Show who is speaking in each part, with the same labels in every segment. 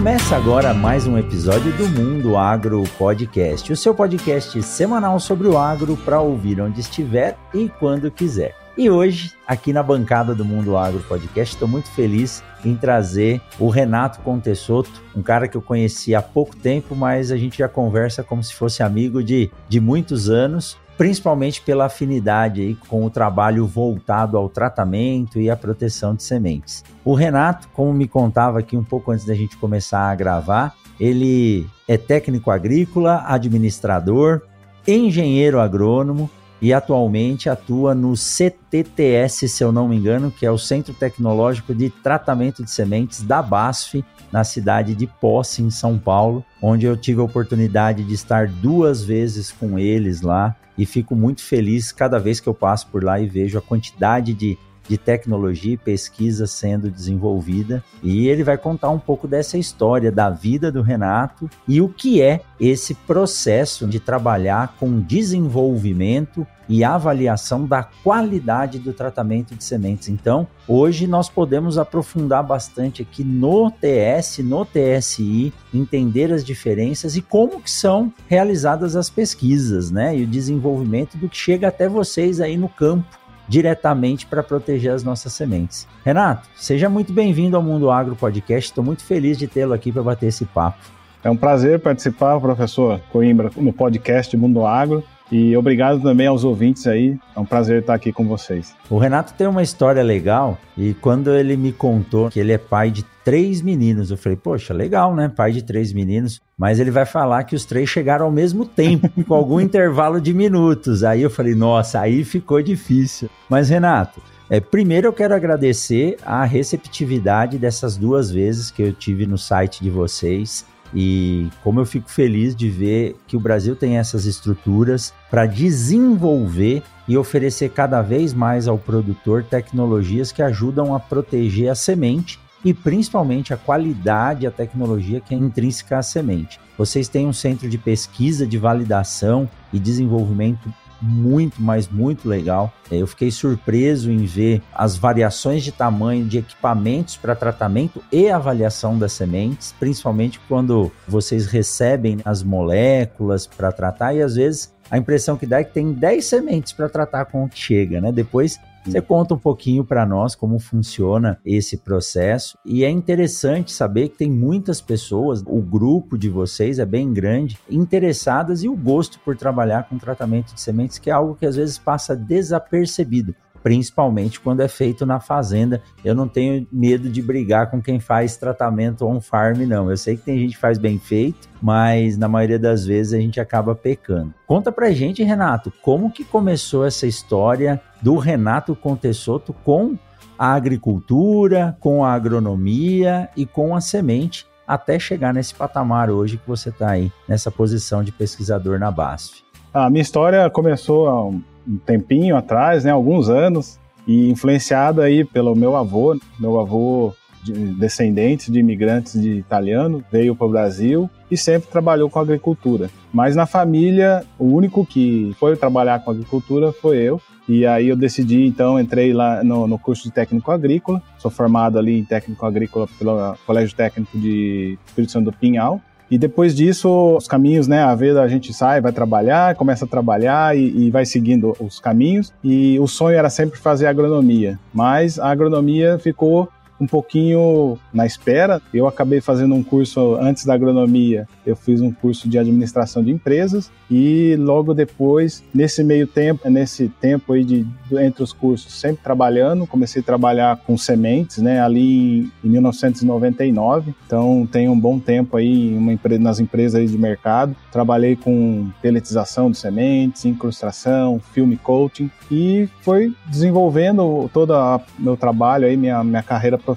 Speaker 1: Começa agora mais um episódio do Mundo Agro Podcast, o seu podcast semanal sobre o agro para ouvir onde estiver e quando quiser. E hoje, aqui na bancada do Mundo Agro Podcast, estou muito feliz em trazer o Renato Contessoto, um cara que eu conheci há pouco tempo, mas a gente já conversa como se fosse amigo de, de muitos anos principalmente pela afinidade aí com o trabalho voltado ao tratamento e à proteção de sementes. O Renato, como me contava aqui um pouco antes da gente começar a gravar, ele é técnico agrícola, administrador, engenheiro agrônomo e atualmente atua no CTTS, se eu não me engano, que é o Centro Tecnológico de Tratamento de Sementes da BASF, na cidade de Posse, em São Paulo, onde eu tive a oportunidade de estar duas vezes com eles lá e fico muito feliz cada vez que eu passo por lá e vejo a quantidade de, de tecnologia e pesquisa sendo desenvolvida. E ele vai contar um pouco dessa história da vida do Renato e o que é esse processo de trabalhar com desenvolvimento e avaliação da qualidade do tratamento de sementes. Então, hoje nós podemos aprofundar bastante aqui no TS, no TSI, entender as diferenças e como que são realizadas as pesquisas, né? E o desenvolvimento do que chega até vocês aí no campo diretamente para proteger as nossas sementes. Renato, seja muito bem-vindo ao Mundo Agro Podcast. Estou muito feliz de tê-lo aqui para bater esse papo.
Speaker 2: É um prazer participar, professor Coimbra, no podcast Mundo Agro. E obrigado também aos ouvintes aí. É um prazer estar aqui com vocês.
Speaker 1: O Renato tem uma história legal e quando ele me contou que ele é pai de três meninos, eu falei, poxa, legal, né? Pai de três meninos. Mas ele vai falar que os três chegaram ao mesmo tempo, com algum intervalo de minutos. Aí eu falei, nossa, aí ficou difícil. Mas, Renato, é, primeiro eu quero agradecer a receptividade dessas duas vezes que eu tive no site de vocês. E como eu fico feliz de ver que o Brasil tem essas estruturas para desenvolver e oferecer cada vez mais ao produtor tecnologias que ajudam a proteger a semente e principalmente a qualidade, a tecnologia que é intrínseca à semente. Vocês têm um centro de pesquisa, de validação e desenvolvimento muito, mas muito legal. É, eu fiquei surpreso em ver as variações de tamanho de equipamentos para tratamento e avaliação das sementes, principalmente quando vocês recebem as moléculas para tratar e às vezes a impressão que dá é que tem 10 sementes para tratar com o que chega, né? Depois você conta um pouquinho para nós como funciona esse processo. E é interessante saber que tem muitas pessoas, o grupo de vocês é bem grande, interessadas e o gosto por trabalhar com tratamento de sementes, que é algo que às vezes passa desapercebido principalmente quando é feito na fazenda. Eu não tenho medo de brigar com quem faz tratamento on farm, não. Eu sei que tem gente que faz bem feito, mas na maioria das vezes a gente acaba pecando. Conta pra gente, Renato, como que começou essa história do Renato Contessoto com a agricultura, com a agronomia e com a semente até chegar nesse patamar hoje que você está aí, nessa posição de pesquisador na BASF.
Speaker 2: A minha história começou há um tempinho atrás, né, alguns anos, e influenciado aí pelo meu avô, meu avô de descendentes de imigrantes de italiano, veio para o Brasil e sempre trabalhou com agricultura. Mas na família, o único que foi trabalhar com agricultura foi eu. E aí eu decidi, então, entrei lá no, no curso de técnico agrícola. Sou formado ali em técnico agrícola pelo Colégio Técnico de Espírito Santo do Pinhal. E depois disso, os caminhos, né? A vida a gente sai, vai trabalhar, começa a trabalhar e, e, vai seguindo os caminhos. E o sonho era sempre fazer agronomia, mas a agronomia ficou um pouquinho na espera. Eu acabei fazendo um curso antes da agronomia, eu fiz um curso de administração de empresas e logo depois, nesse meio tempo, nesse tempo aí de entre os cursos, sempre trabalhando, comecei a trabalhar com sementes, né, ali em, em 1999. Então, tenho um bom tempo aí empresa, nas empresas de mercado. Trabalhei com peletização de sementes, incrustação, filme coating e foi desenvolvendo todo o meu trabalho aí, minha, minha carreira profissional.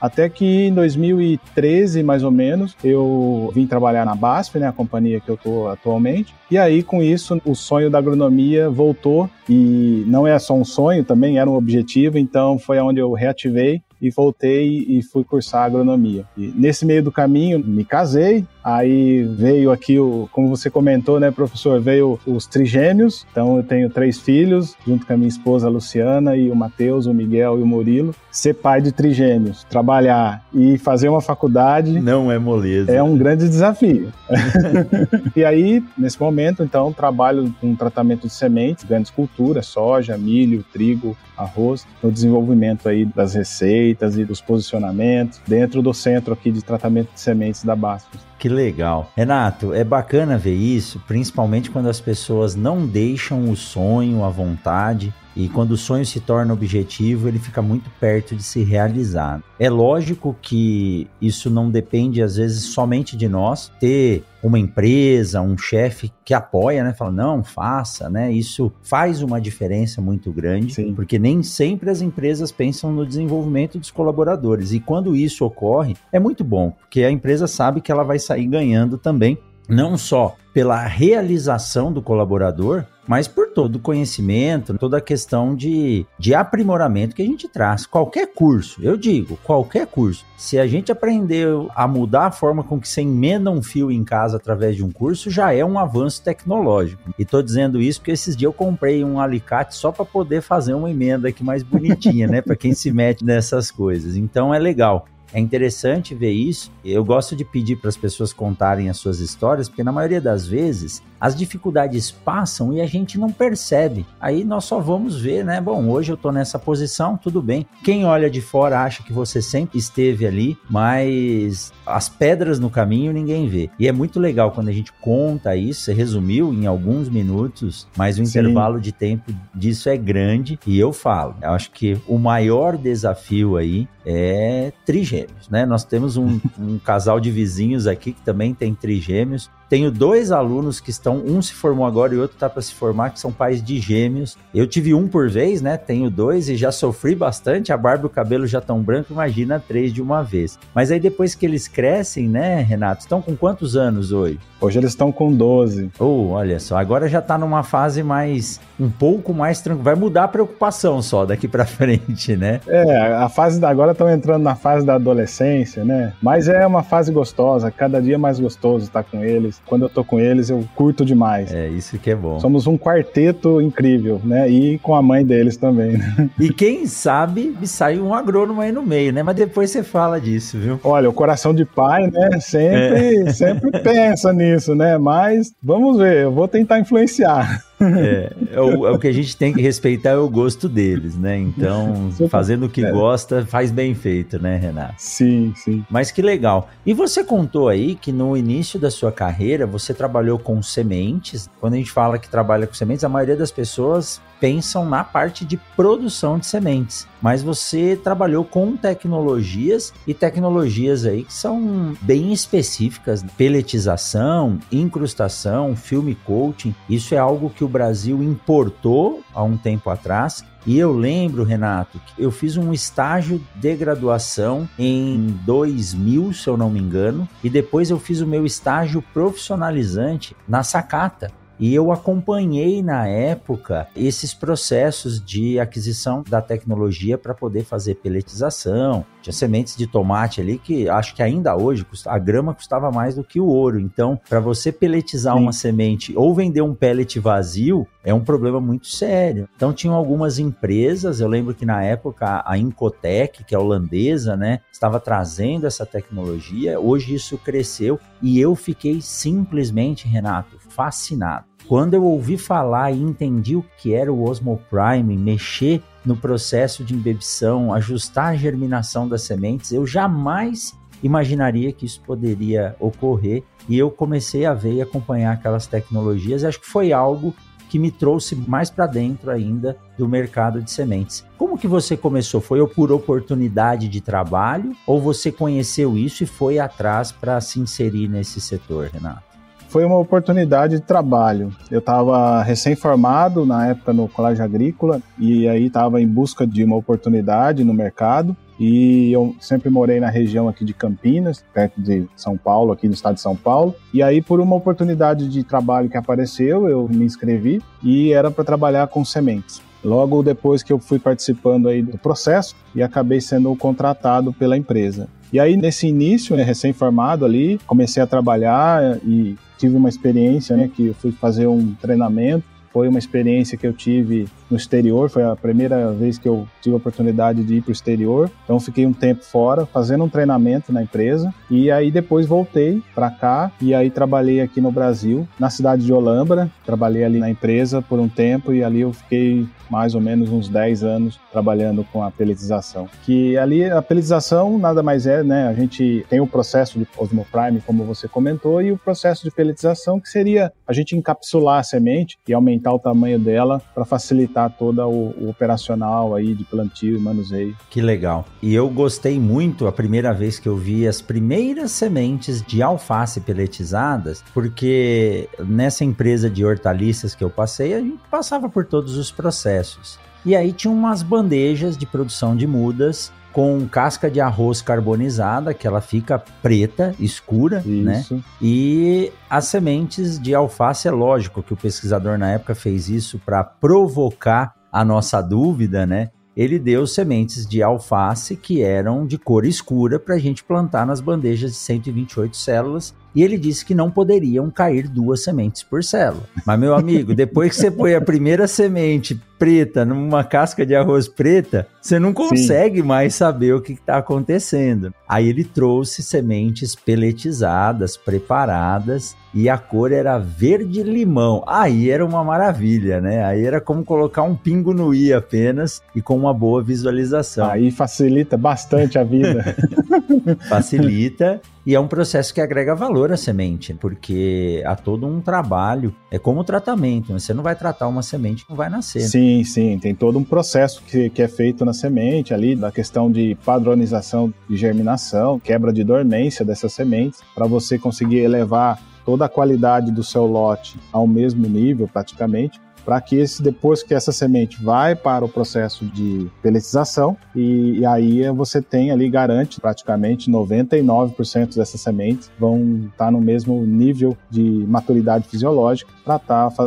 Speaker 2: Até que em 2013, mais ou menos, eu vim trabalhar na BASF, né, a companhia que eu estou atualmente. E aí, com isso, o sonho da agronomia voltou e não é só um sonho, também era um objetivo. Então, foi onde eu reativei e voltei e fui cursar agronomia. E nesse meio do caminho, me casei, aí veio aqui o, como você comentou, né, professor, veio os trigêmeos. Então eu tenho três filhos, junto com a minha esposa Luciana e o Matheus, o Miguel e o Murilo. Ser pai de trigêmeos, trabalhar e fazer uma faculdade
Speaker 1: não é moleza.
Speaker 2: É um grande desafio. e aí, nesse momento, então, trabalho com tratamento de sementes, grandes culturas, soja, milho, trigo, arroz, no desenvolvimento aí das receitas e dos posicionamentos dentro do centro aqui de tratamento de sementes da Bastos.
Speaker 1: Que legal. Renato, é bacana ver isso, principalmente quando as pessoas não deixam o sonho, a vontade e quando o sonho se torna objetivo, ele fica muito perto de se realizar. É lógico que isso não depende, às vezes, somente de nós. Ter uma empresa, um chefe que apoia, né? Fala, não, faça, né? Isso faz uma diferença muito grande, Sim. porque nem sempre as empresas pensam no desenvolvimento dos colaboradores. E quando isso ocorre, é muito bom, porque a empresa sabe que ela vai sair ganhando também, não só pela realização do colaborador, mas por todo o conhecimento, toda a questão de, de aprimoramento que a gente traz. Qualquer curso, eu digo, qualquer curso, se a gente aprendeu a mudar a forma com que você emenda um fio em casa através de um curso, já é um avanço tecnológico. E tô dizendo isso porque esses dias eu comprei um alicate só para poder fazer uma emenda aqui mais bonitinha, né? Para quem se mete nessas coisas. Então é legal. É interessante ver isso. Eu gosto de pedir para as pessoas contarem as suas histórias, porque na maioria das vezes as dificuldades passam e a gente não percebe. Aí nós só vamos ver, né? Bom, hoje eu tô nessa posição, tudo bem. Quem olha de fora acha que você sempre esteve ali, mas as pedras no caminho ninguém vê. E é muito legal quando a gente conta isso, você resumiu em alguns minutos, mas o Sim. intervalo de tempo disso é grande e eu falo. Eu acho que o maior desafio aí é trigêmeos, né? Nós temos um, um casal de vizinhos aqui que também tem trigêmeos tenho dois alunos que estão, um se formou agora e outro está para se formar, que são pais de gêmeos. Eu tive um por vez, né? Tenho dois e já sofri bastante. A barba e o cabelo já estão branco, imagina três de uma vez. Mas aí depois que eles crescem, né, Renato? Estão com quantos anos hoje?
Speaker 2: Hoje eles estão com 12.
Speaker 1: Oh, olha só, agora já está numa fase mais um pouco mais tranquilo. Vai mudar a preocupação só daqui para frente, né?
Speaker 2: É, a fase da agora estão entrando na fase da adolescência, né? Mas é uma fase gostosa, cada dia mais gostoso estar com eles quando eu tô com eles, eu curto demais.
Speaker 1: É, isso que é bom.
Speaker 2: Somos um quarteto incrível, né? E com a mãe deles também, né?
Speaker 1: E quem sabe sai um agrônomo aí no meio, né? Mas depois você fala disso, viu?
Speaker 2: Olha, o coração de pai, né? Sempre, é. sempre pensa nisso, né? Mas vamos ver, eu vou tentar influenciar.
Speaker 1: É, é, o, é, o, que a gente tem que respeitar é o gosto deles, né? Então, fazendo o que é. gosta, faz bem feito, né, Renato?
Speaker 2: Sim, sim.
Speaker 1: Mas que legal. E você contou aí que no início da sua carreira você trabalhou com sementes. Quando a gente fala que trabalha com sementes, a maioria das pessoas pensam na parte de produção de sementes. Mas você trabalhou com tecnologias e tecnologias aí que são bem específicas, peletização, incrustação, filme coating. Isso é algo que o Brasil importou há um tempo atrás e eu lembro, Renato, que eu fiz um estágio de graduação em 2000, se eu não me engano, e depois eu fiz o meu estágio profissionalizante na Sacata. E eu acompanhei na época esses processos de aquisição da tecnologia para poder fazer peletização. Tinha sementes de tomate ali que acho que ainda hoje a grama custava mais do que o ouro. Então, para você peletizar Sim. uma semente ou vender um pellet vazio, é um problema muito sério. Então, tinham algumas empresas, eu lembro que na época a Incotec, que é holandesa, né, estava trazendo essa tecnologia. Hoje isso cresceu e eu fiquei simplesmente, Renato, fascinado. Quando eu ouvi falar e entendi o que era o Osmoprime, mexer no processo de embebição, ajustar a germinação das sementes, eu jamais imaginaria que isso poderia ocorrer e eu comecei a ver e acompanhar aquelas tecnologias. Acho que foi algo que me trouxe mais para dentro ainda do mercado de sementes. Como que você começou? Foi por oportunidade de trabalho ou você conheceu isso e foi atrás para se inserir nesse setor, Renato?
Speaker 2: Foi uma oportunidade de trabalho. Eu estava recém-formado na época no Colégio Agrícola e aí estava em busca de uma oportunidade no mercado. E eu sempre morei na região aqui de Campinas, perto de São Paulo, aqui no estado de São Paulo. E aí, por uma oportunidade de trabalho que apareceu, eu me inscrevi e era para trabalhar com sementes. Logo depois que eu fui participando aí do processo e acabei sendo contratado pela empresa. E aí, nesse início, né, recém-formado ali, comecei a trabalhar e tive uma experiência, né, que eu fui fazer um treinamento. Foi uma experiência que eu tive no exterior, foi a primeira vez que eu tive a oportunidade de ir para o exterior. Então fiquei um tempo fora fazendo um treinamento na empresa e aí depois voltei para cá e aí trabalhei aqui no Brasil, na cidade de Olambra. Trabalhei ali na empresa por um tempo e ali eu fiquei mais ou menos uns 10 anos trabalhando com a peletização. Que ali a peletização nada mais é, né? A gente tem o processo de osmoprime, como você comentou, e o processo de peletização que seria a gente encapsular a semente e aumentar o tamanho dela para facilitar toda o, o, operacional aí de plantio e manuseio.
Speaker 1: Que legal. E eu gostei muito a primeira vez que eu vi as primeiras sementes de alface peletizadas, porque nessa empresa de hortaliças que eu passei, a gente passava por todos os processos. E aí tinha umas bandejas de produção de mudas com casca de arroz carbonizada, que ela fica preta, escura, né? isso. né? E as sementes de alface, é lógico que o pesquisador na época fez isso para provocar a nossa dúvida, né? Ele deu sementes de alface que eram de cor escura para a gente plantar nas bandejas de 128 células e ele disse que não poderiam cair duas sementes por célula. Mas, meu amigo, depois que você põe a primeira semente preta numa casca de arroz preta, você não consegue Sim. mais saber o que está acontecendo. Aí ele trouxe sementes peletizadas, preparadas, e a cor era verde limão. Aí era uma maravilha, né? Aí era como colocar um pingo no i apenas e com uma boa visualização.
Speaker 2: Aí facilita bastante a vida.
Speaker 1: facilita e é um processo que agrega valor à semente, porque há todo um trabalho, é como o tratamento, né? você não vai tratar uma semente que não vai nascer. Né?
Speaker 2: Sim, sim, tem todo um processo que, que é feito na semente ali, da questão de padronização de germinação, quebra de dormência dessas sementes, para você conseguir elevar toda a qualidade do seu lote ao mesmo nível praticamente, para que esse, depois que essa semente vai para o processo de peletização, e, e aí você tem ali, garante praticamente 99% dessas sementes vão estar tá no mesmo nível de maturidade fisiológica para estar tá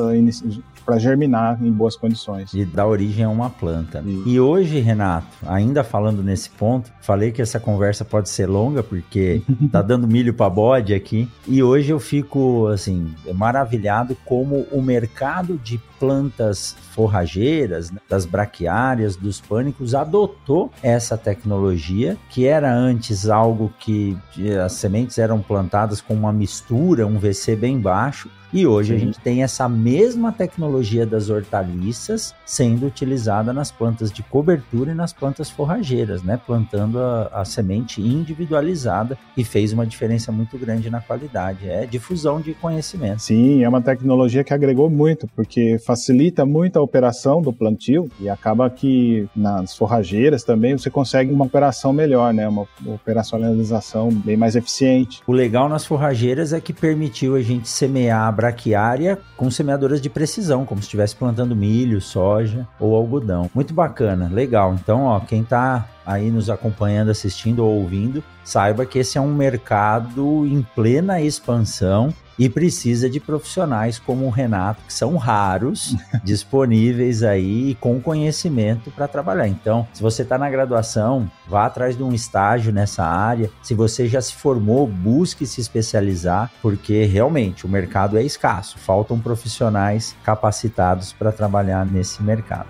Speaker 2: para germinar em boas condições.
Speaker 1: E dar origem a uma planta. E hoje, Renato, ainda falando nesse ponto, falei que essa conversa pode ser longa porque tá dando milho para bode aqui. E hoje eu fico assim maravilhado como o mercado de plantas forrageiras, né, das braquiárias, dos pânicos, adotou essa tecnologia, que era antes algo que as sementes eram plantadas com uma mistura, um VC bem baixo, e hoje a gente tem essa mesma tecnologia das hortaliças sendo utilizada nas plantas de cobertura e nas plantas forrageiras, né? Plantando a, a semente individualizada e fez uma diferença muito grande na qualidade. É difusão de conhecimento.
Speaker 2: Sim, é uma tecnologia que agregou muito, porque facilita muito a operação do plantio e acaba que nas forrageiras também você consegue uma operação melhor, né? Uma operacionalização bem mais eficiente.
Speaker 1: O legal nas forrageiras é que permitiu a gente semear braquiária com semeadoras de precisão, como se estivesse plantando milho, soja ou algodão. Muito bacana, legal. Então, ó, quem está aí nos acompanhando, assistindo ou ouvindo, saiba que esse é um mercado em plena expansão e precisa de profissionais como o Renato, que são raros, disponíveis aí com conhecimento para trabalhar. Então, se você está na graduação, vá atrás de um estágio nessa área. Se você já se formou, busque se especializar, porque realmente o mercado é escasso, faltam profissionais capacitados para trabalhar nesse mercado.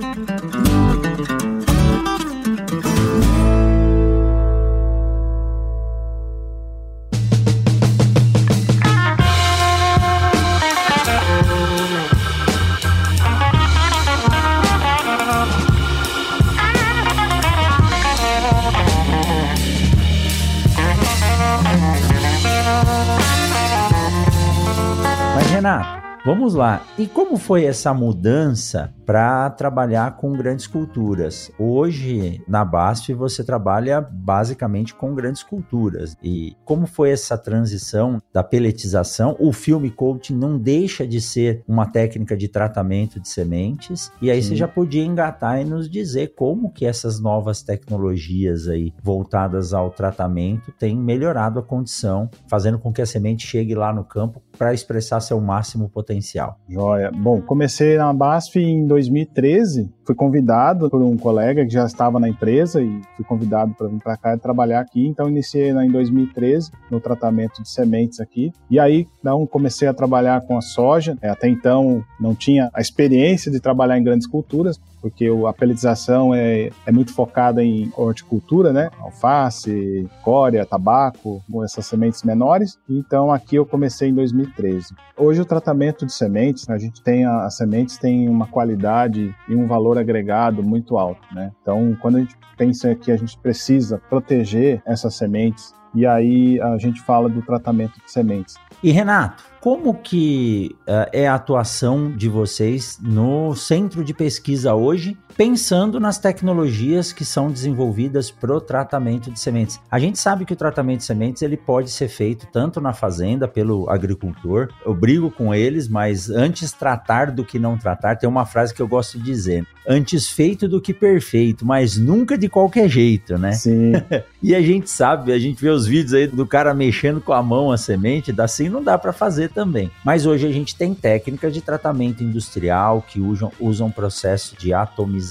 Speaker 1: Vamos lá. E como foi essa mudança para trabalhar com grandes culturas? Hoje, na BASF, você trabalha basicamente com grandes culturas. E como foi essa transição da peletização? O filme coaching não deixa de ser uma técnica de tratamento de sementes. E aí Sim. você já podia engatar e nos dizer como que essas novas tecnologias aí voltadas ao tratamento têm melhorado a condição, fazendo com que a semente chegue lá no campo para expressar seu máximo potencial?
Speaker 2: Joia. Bom, comecei na BASF em 2013. Fui convidado por um colega que já estava na empresa e fui convidado para vir para cá e trabalhar aqui. Então, iniciei em 2013 no tratamento de sementes aqui. E aí, então, comecei a trabalhar com a soja. É, até então, não tinha a experiência de trabalhar em grandes culturas porque a pelletização é, é muito focada em horticultura, né? Alface, cória, tabaco, essas sementes menores. Então aqui eu comecei em 2013. Hoje o tratamento de sementes, a gente tem as sementes têm uma qualidade e um valor agregado muito alto, né? Então quando a gente pensa que a gente precisa proteger essas sementes e aí a gente fala do tratamento de sementes.
Speaker 1: E Renato, como que uh, é a atuação de vocês no centro de pesquisa hoje, pensando nas tecnologias que são desenvolvidas para o tratamento de sementes? A gente sabe que o tratamento de sementes ele pode ser feito tanto na fazenda pelo agricultor. Eu brigo com eles, mas antes tratar do que não tratar. Tem uma frase que eu gosto de dizer: antes feito do que perfeito, mas nunca de qualquer jeito, né?
Speaker 2: Sim.
Speaker 1: e a gente sabe, a gente vê os vídeos aí do cara mexendo com a mão a semente, assim não dá para fazer também. Mas hoje a gente tem técnicas de tratamento industrial que usam, usam processo de atomização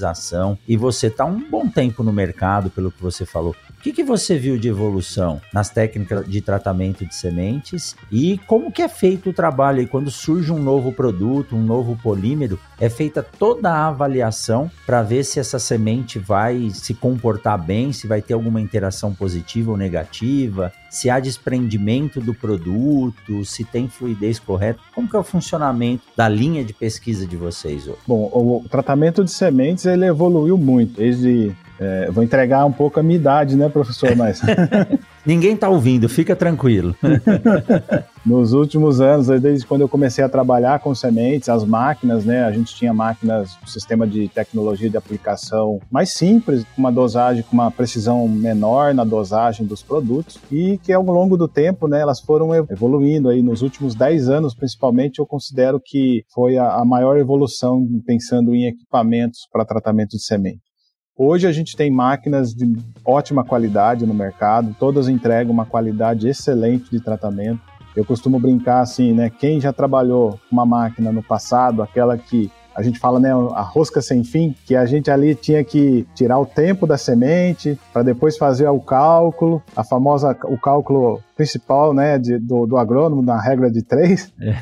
Speaker 1: e você está um bom tempo no mercado, pelo que você falou. O que, que você viu de evolução nas técnicas de tratamento de sementes e como que é feito o trabalho? E quando surge um novo produto, um novo polímero, é feita toda a avaliação para ver se essa semente vai se comportar bem, se vai ter alguma interação positiva ou negativa, se há desprendimento do produto, se tem fluidez correta. Como que é o funcionamento da linha de pesquisa de vocês? Hoje?
Speaker 2: Bom, o tratamento de sementes ele evoluiu muito desde é, vou entregar um pouco a minha idade, né, professor? Mas
Speaker 1: Ninguém está ouvindo, fica tranquilo.
Speaker 2: Nos últimos anos, desde quando eu comecei a trabalhar com sementes, as máquinas, né? A gente tinha máquinas, um sistema de tecnologia de aplicação mais simples, com uma dosagem, com uma precisão menor na dosagem dos produtos e que ao longo do tempo, né, elas foram evoluindo aí nos últimos 10 anos, principalmente, eu considero que foi a, a maior evolução pensando em equipamentos para tratamento de semente. Hoje a gente tem máquinas de ótima qualidade no mercado, todas entregam uma qualidade excelente de tratamento. Eu costumo brincar assim, né? Quem já trabalhou uma máquina no passado, aquela que a gente fala, né, a rosca sem fim, que a gente ali tinha que tirar o tempo da semente para depois fazer o cálculo, a famosa o cálculo principal, né, de, do, do agrônomo na regra de três. É.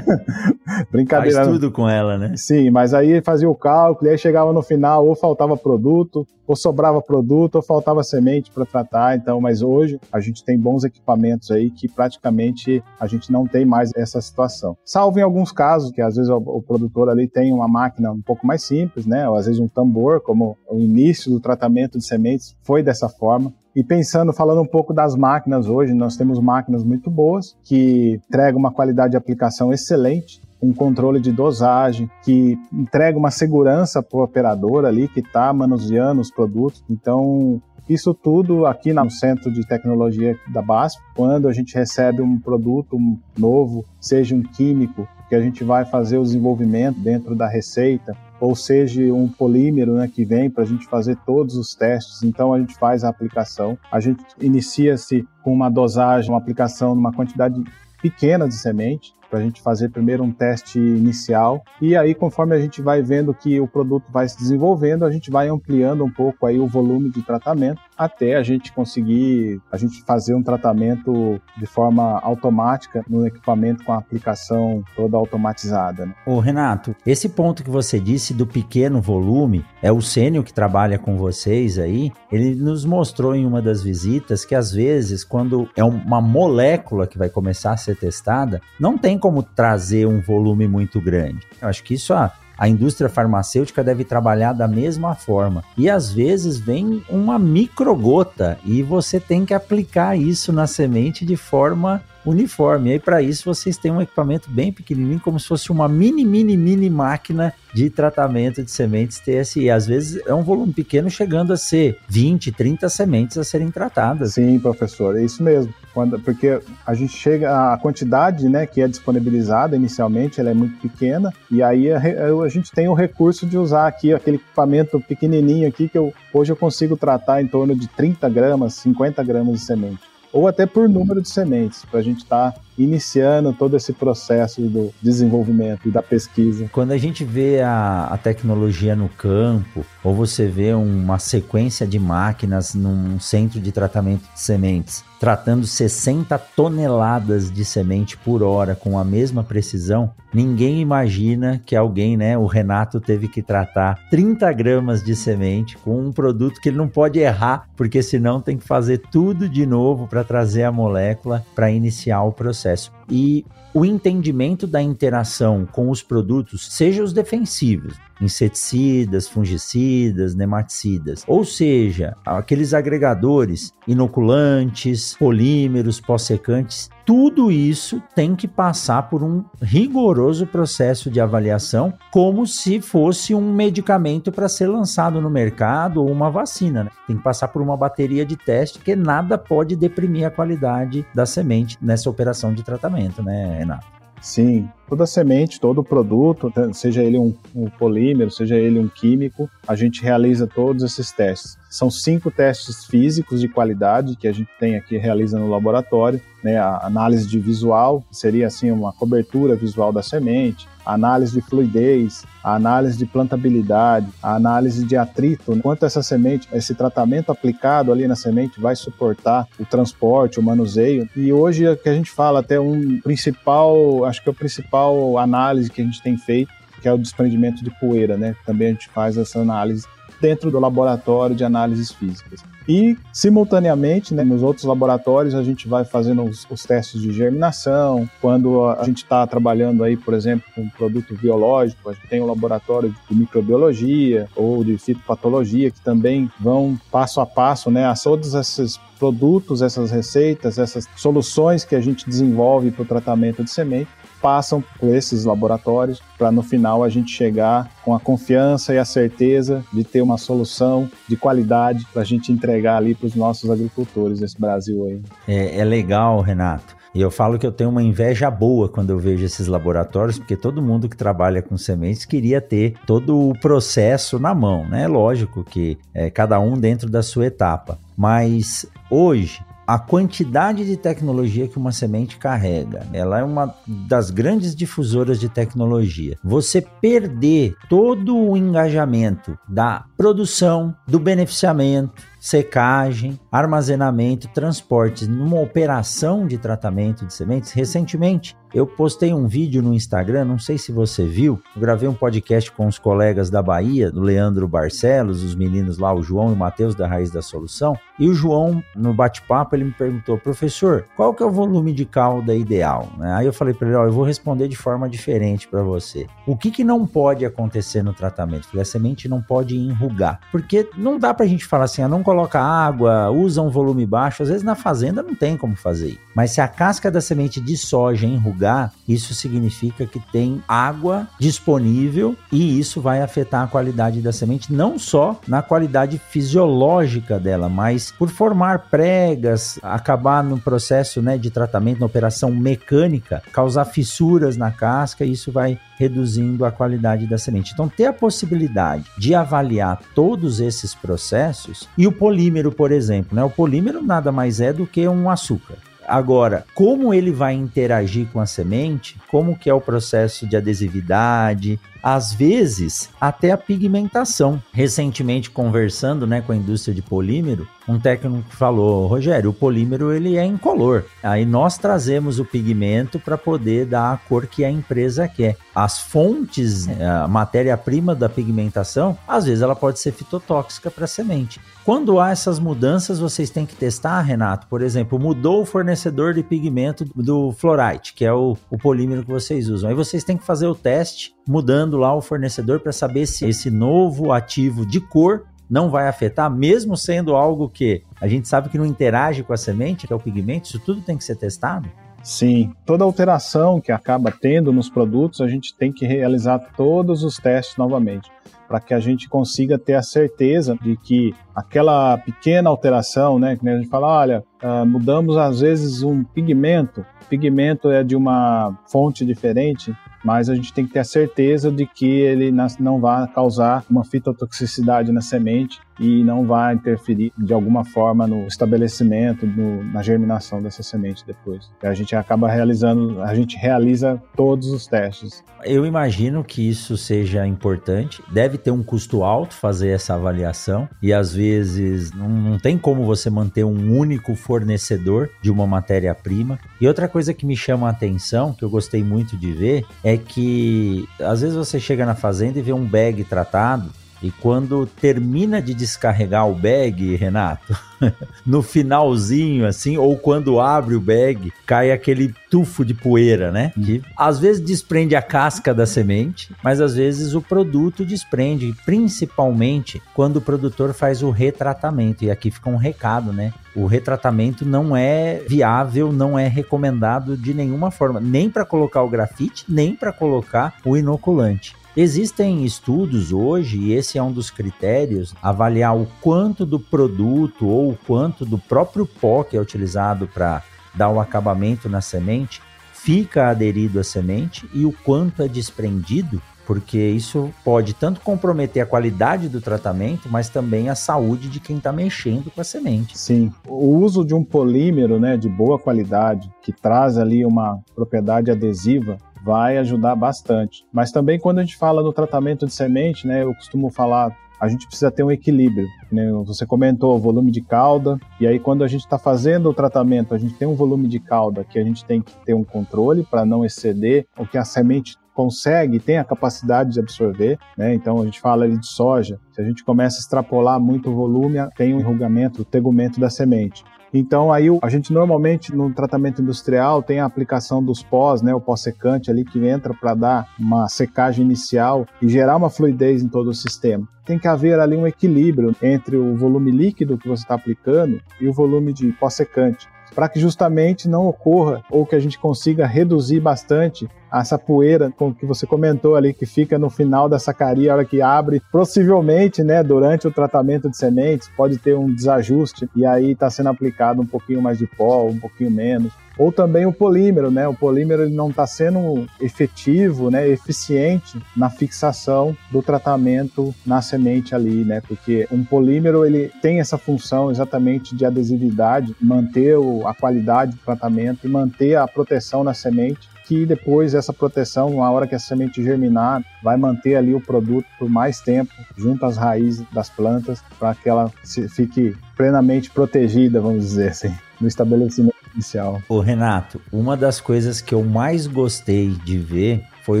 Speaker 1: Brincadeira. Faz tudo com ela, né?
Speaker 2: Sim, mas aí fazia o cálculo, e aí chegava no final, ou faltava produto, ou sobrava produto, ou faltava semente para tratar. Então, mas hoje a gente tem bons equipamentos aí que praticamente a gente não tem mais essa situação. Salvo em alguns casos, que às vezes o, o produtor ali tem uma máquina um pouco mais simples, né? Ou às vezes um tambor, como o início do tratamento de sementes foi dessa forma. E pensando, falando um pouco das máquinas hoje, nós temos máquinas muito boas que entregam uma qualidade de aplicação excelente um controle de dosagem, que entrega uma segurança para o operador ali que está manuseando os produtos. Então, isso tudo aqui no Centro de Tecnologia da BASF, quando a gente recebe um produto novo, seja um químico, que a gente vai fazer o desenvolvimento dentro da receita, ou seja um polímero né, que vem para a gente fazer todos os testes. Então a gente faz a aplicação. A gente inicia-se com uma dosagem, uma aplicação numa quantidade pequena de semente para a gente fazer primeiro um teste inicial e aí conforme a gente vai vendo que o produto vai se desenvolvendo, a gente vai ampliando um pouco aí o volume de tratamento até a gente conseguir a gente fazer um tratamento de forma automática no equipamento com a aplicação toda automatizada. Né?
Speaker 1: Ô Renato, esse ponto que você disse do pequeno volume, é o Sênio que trabalha com vocês aí, ele nos mostrou em uma das visitas que às vezes quando é uma molécula que vai começar a ser testada, não tem como trazer um volume muito grande. Eu acho que isso a, a indústria farmacêutica deve trabalhar da mesma forma. E às vezes vem uma microgota e você tem que aplicar isso na semente de forma uniforme. E aí, para isso, vocês têm um equipamento bem pequenininho, como se fosse uma mini, mini, mini máquina de tratamento de sementes TSI. Às vezes é um volume pequeno, chegando a ser 20, 30 sementes a serem tratadas.
Speaker 2: Sim, professor, é isso mesmo. Quando, porque a gente chega, a quantidade né, que é disponibilizada inicialmente, ela é muito pequena, e aí a, a gente tem o recurso de usar aqui aquele equipamento pequenininho aqui, que eu, hoje eu consigo tratar em torno de 30 gramas, 50 gramas de semente ou até por número de sementes, para a gente estar tá iniciando todo esse processo do desenvolvimento e da pesquisa.
Speaker 1: Quando a gente vê a, a tecnologia no campo, ou você vê uma sequência de máquinas num centro de tratamento de sementes, tratando 60 toneladas de semente por hora com a mesma precisão, ninguém imagina que alguém, né, o Renato teve que tratar 30 gramas de semente com um produto que ele não pode errar, porque senão tem que fazer tudo de novo para trazer a molécula para iniciar o processo. sukses E o entendimento da interação com os produtos, seja os defensivos, inseticidas, fungicidas, nematicidas, ou seja, aqueles agregadores, inoculantes, polímeros, pós-secantes, tudo isso tem que passar por um rigoroso processo de avaliação, como se fosse um medicamento para ser lançado no mercado ou uma vacina. Né? Tem que passar por uma bateria de teste, que nada pode deprimir a qualidade da semente nessa operação de tratamento, né, Renato?
Speaker 2: Sim, toda semente, todo produto, seja ele um, um, polímero, seja ele um químico, a gente realiza todos esses testes. São cinco testes físicos de qualidade que a gente tem aqui realiza no laboratório, né? A análise de visual seria assim uma cobertura visual da semente, a análise de fluidez, a análise de plantabilidade, a análise de atrito, quanto essa semente, esse tratamento aplicado ali na semente vai suportar o transporte, o manuseio. E hoje é que a gente fala até um principal, acho que é o principal análise que a gente tem feito, que é o desprendimento de poeira, né? Também a gente faz essa análise dentro do laboratório de análises físicas. E, simultaneamente, né, nos outros laboratórios, a gente vai fazendo os, os testes de germinação. Quando a, gente está trabalhando aí, por exemplo, com um produto biológico, a gente tem um laboratório de microbiologia ou de fitopatologia que também vão passo a passo, né, a todos esses produtos, essas receitas, essas soluções que a gente desenvolve para o tratamento de semente passam por esses laboratórios para no final a gente chegar com a confiança e a certeza de ter uma solução de qualidade para a gente entregar ali para os nossos agricultores desse Brasil aí.
Speaker 1: É, é legal, Renato. E eu falo que eu tenho uma inveja boa quando eu vejo esses laboratórios, porque todo mundo que trabalha com sementes queria ter todo o processo na mão, né? Lógico que é, cada um dentro da sua etapa. Mas hoje a quantidade de tecnologia que uma semente carrega. Ela é uma das grandes difusoras de tecnologia. Você perder todo o engajamento da produção, do beneficiamento, secagem, armazenamento, transportes numa operação de tratamento de sementes. Recentemente, eu postei um vídeo no Instagram, não sei se você viu. Eu gravei um podcast com os colegas da Bahia, do Leandro Barcelos, os meninos lá, o João e o Matheus da Raiz da Solução, E o João, no bate-papo, ele me perguntou, professor, qual que é o volume de cauda ideal? Né? Aí eu falei para ele, ó, eu vou responder de forma diferente para você. O que, que não pode acontecer no tratamento? Falei, a semente não pode enrugar, porque não dá para a gente falar assim, ah, não coloca água, usa um volume baixo. Às vezes na fazenda não tem como fazer. Mas se a casca da semente de soja enrugar, isso significa que tem água disponível e isso vai afetar a qualidade da semente, não só na qualidade fisiológica dela, mas por formar pregas, acabar no processo né, de tratamento, na operação mecânica, causar fissuras na casca, isso vai reduzindo a qualidade da semente. Então, ter a possibilidade de avaliar todos esses processos e o polímero, por exemplo, né? O polímero nada mais é do que um açúcar. Agora, como ele vai interagir com a semente, como que é o processo de adesividade, às vezes até a pigmentação. Recentemente conversando, né, com a indústria de polímero, um técnico falou: "Rogério, o polímero ele é incolor. Aí nós trazemos o pigmento para poder dar a cor que a empresa quer. As fontes, a matéria-prima da pigmentação, às vezes ela pode ser fitotóxica para a semente. Quando há essas mudanças, vocês têm que testar, Renato. Por exemplo, mudou o fornecedor de pigmento do Fluorite, que é o, o polímero que vocês usam. Aí vocês têm que fazer o teste mudando lá o fornecedor para saber se esse novo ativo de cor não vai afetar, mesmo sendo algo que a gente sabe que não interage com a semente, que é o pigmento, isso tudo tem que ser testado?
Speaker 2: Sim, toda alteração que acaba tendo nos produtos, a gente tem que realizar todos os testes novamente, para que a gente consiga ter a certeza de que aquela pequena alteração, né, que a gente fala, olha, uh, mudamos às vezes um pigmento, pigmento é de uma fonte diferente, mas a gente tem que ter a certeza de que ele não vai causar uma fitotoxicidade na semente e não vai interferir de alguma forma no estabelecimento, no, na germinação dessa semente depois. A gente acaba realizando, a gente realiza todos os testes.
Speaker 1: Eu imagino que isso seja importante. Deve ter um custo alto fazer essa avaliação e às vezes não, não tem como você manter um único fornecedor de uma matéria-prima. E outra coisa que me chama a atenção, que eu gostei muito de ver, é que às vezes você chega na fazenda e vê um bag tratado e quando termina de descarregar o bag, Renato, no finalzinho assim, ou quando abre o bag, cai aquele tufo de poeira, né? Que às vezes desprende a casca da semente, mas às vezes o produto desprende, principalmente quando o produtor faz o retratamento. E aqui fica um recado, né? O retratamento não é viável, não é recomendado de nenhuma forma, nem para colocar o grafite, nem para colocar o inoculante. Existem estudos hoje, e esse é um dos critérios, avaliar o quanto do produto ou o quanto do próprio pó que é utilizado para dar o acabamento na semente fica aderido à semente e o quanto é desprendido, porque isso pode tanto comprometer a qualidade do tratamento, mas também a saúde de quem está mexendo com a semente.
Speaker 2: Sim, o uso de um polímero né, de boa qualidade, que traz ali uma propriedade adesiva, vai ajudar bastante. Mas também quando a gente fala no tratamento de semente, né, eu costumo falar a gente precisa ter um equilíbrio. Né? Você comentou o volume de cauda, e aí quando a gente está fazendo o tratamento, a gente tem um volume de cauda que a gente tem que ter um controle para não exceder o que a semente consegue, tem a capacidade de absorver, né? Então a gente fala ali de soja, se a gente começa a extrapolar muito o volume, tem um enrugamento, o tegumento da semente. Então aí a gente normalmente no tratamento industrial tem a aplicação dos pós, né, o pós-secante ali que entra para dar uma secagem inicial e gerar uma fluidez em todo o sistema. Tem que haver ali um equilíbrio entre o volume líquido que você está aplicando e o volume de pós-secante para que justamente não ocorra ou que a gente consiga reduzir bastante essa poeira com que você comentou ali que fica no final da sacaria, a hora que abre, possivelmente, né, durante o tratamento de sementes, pode ter um desajuste e aí está sendo aplicado um pouquinho mais de pó, um pouquinho menos ou também o polímero, né? O polímero ele não está sendo efetivo, né, eficiente na fixação do tratamento na semente ali, né? Porque um polímero ele tem essa função exatamente de adesividade, manter a qualidade do tratamento e manter a proteção na semente que depois essa proteção, a hora que a semente germinar, vai manter ali o produto por mais tempo junto às raízes das plantas para que ela fique plenamente protegida, vamos dizer assim, no estabelecimento inicial.
Speaker 1: Ô Renato, uma das coisas que eu mais gostei de ver foi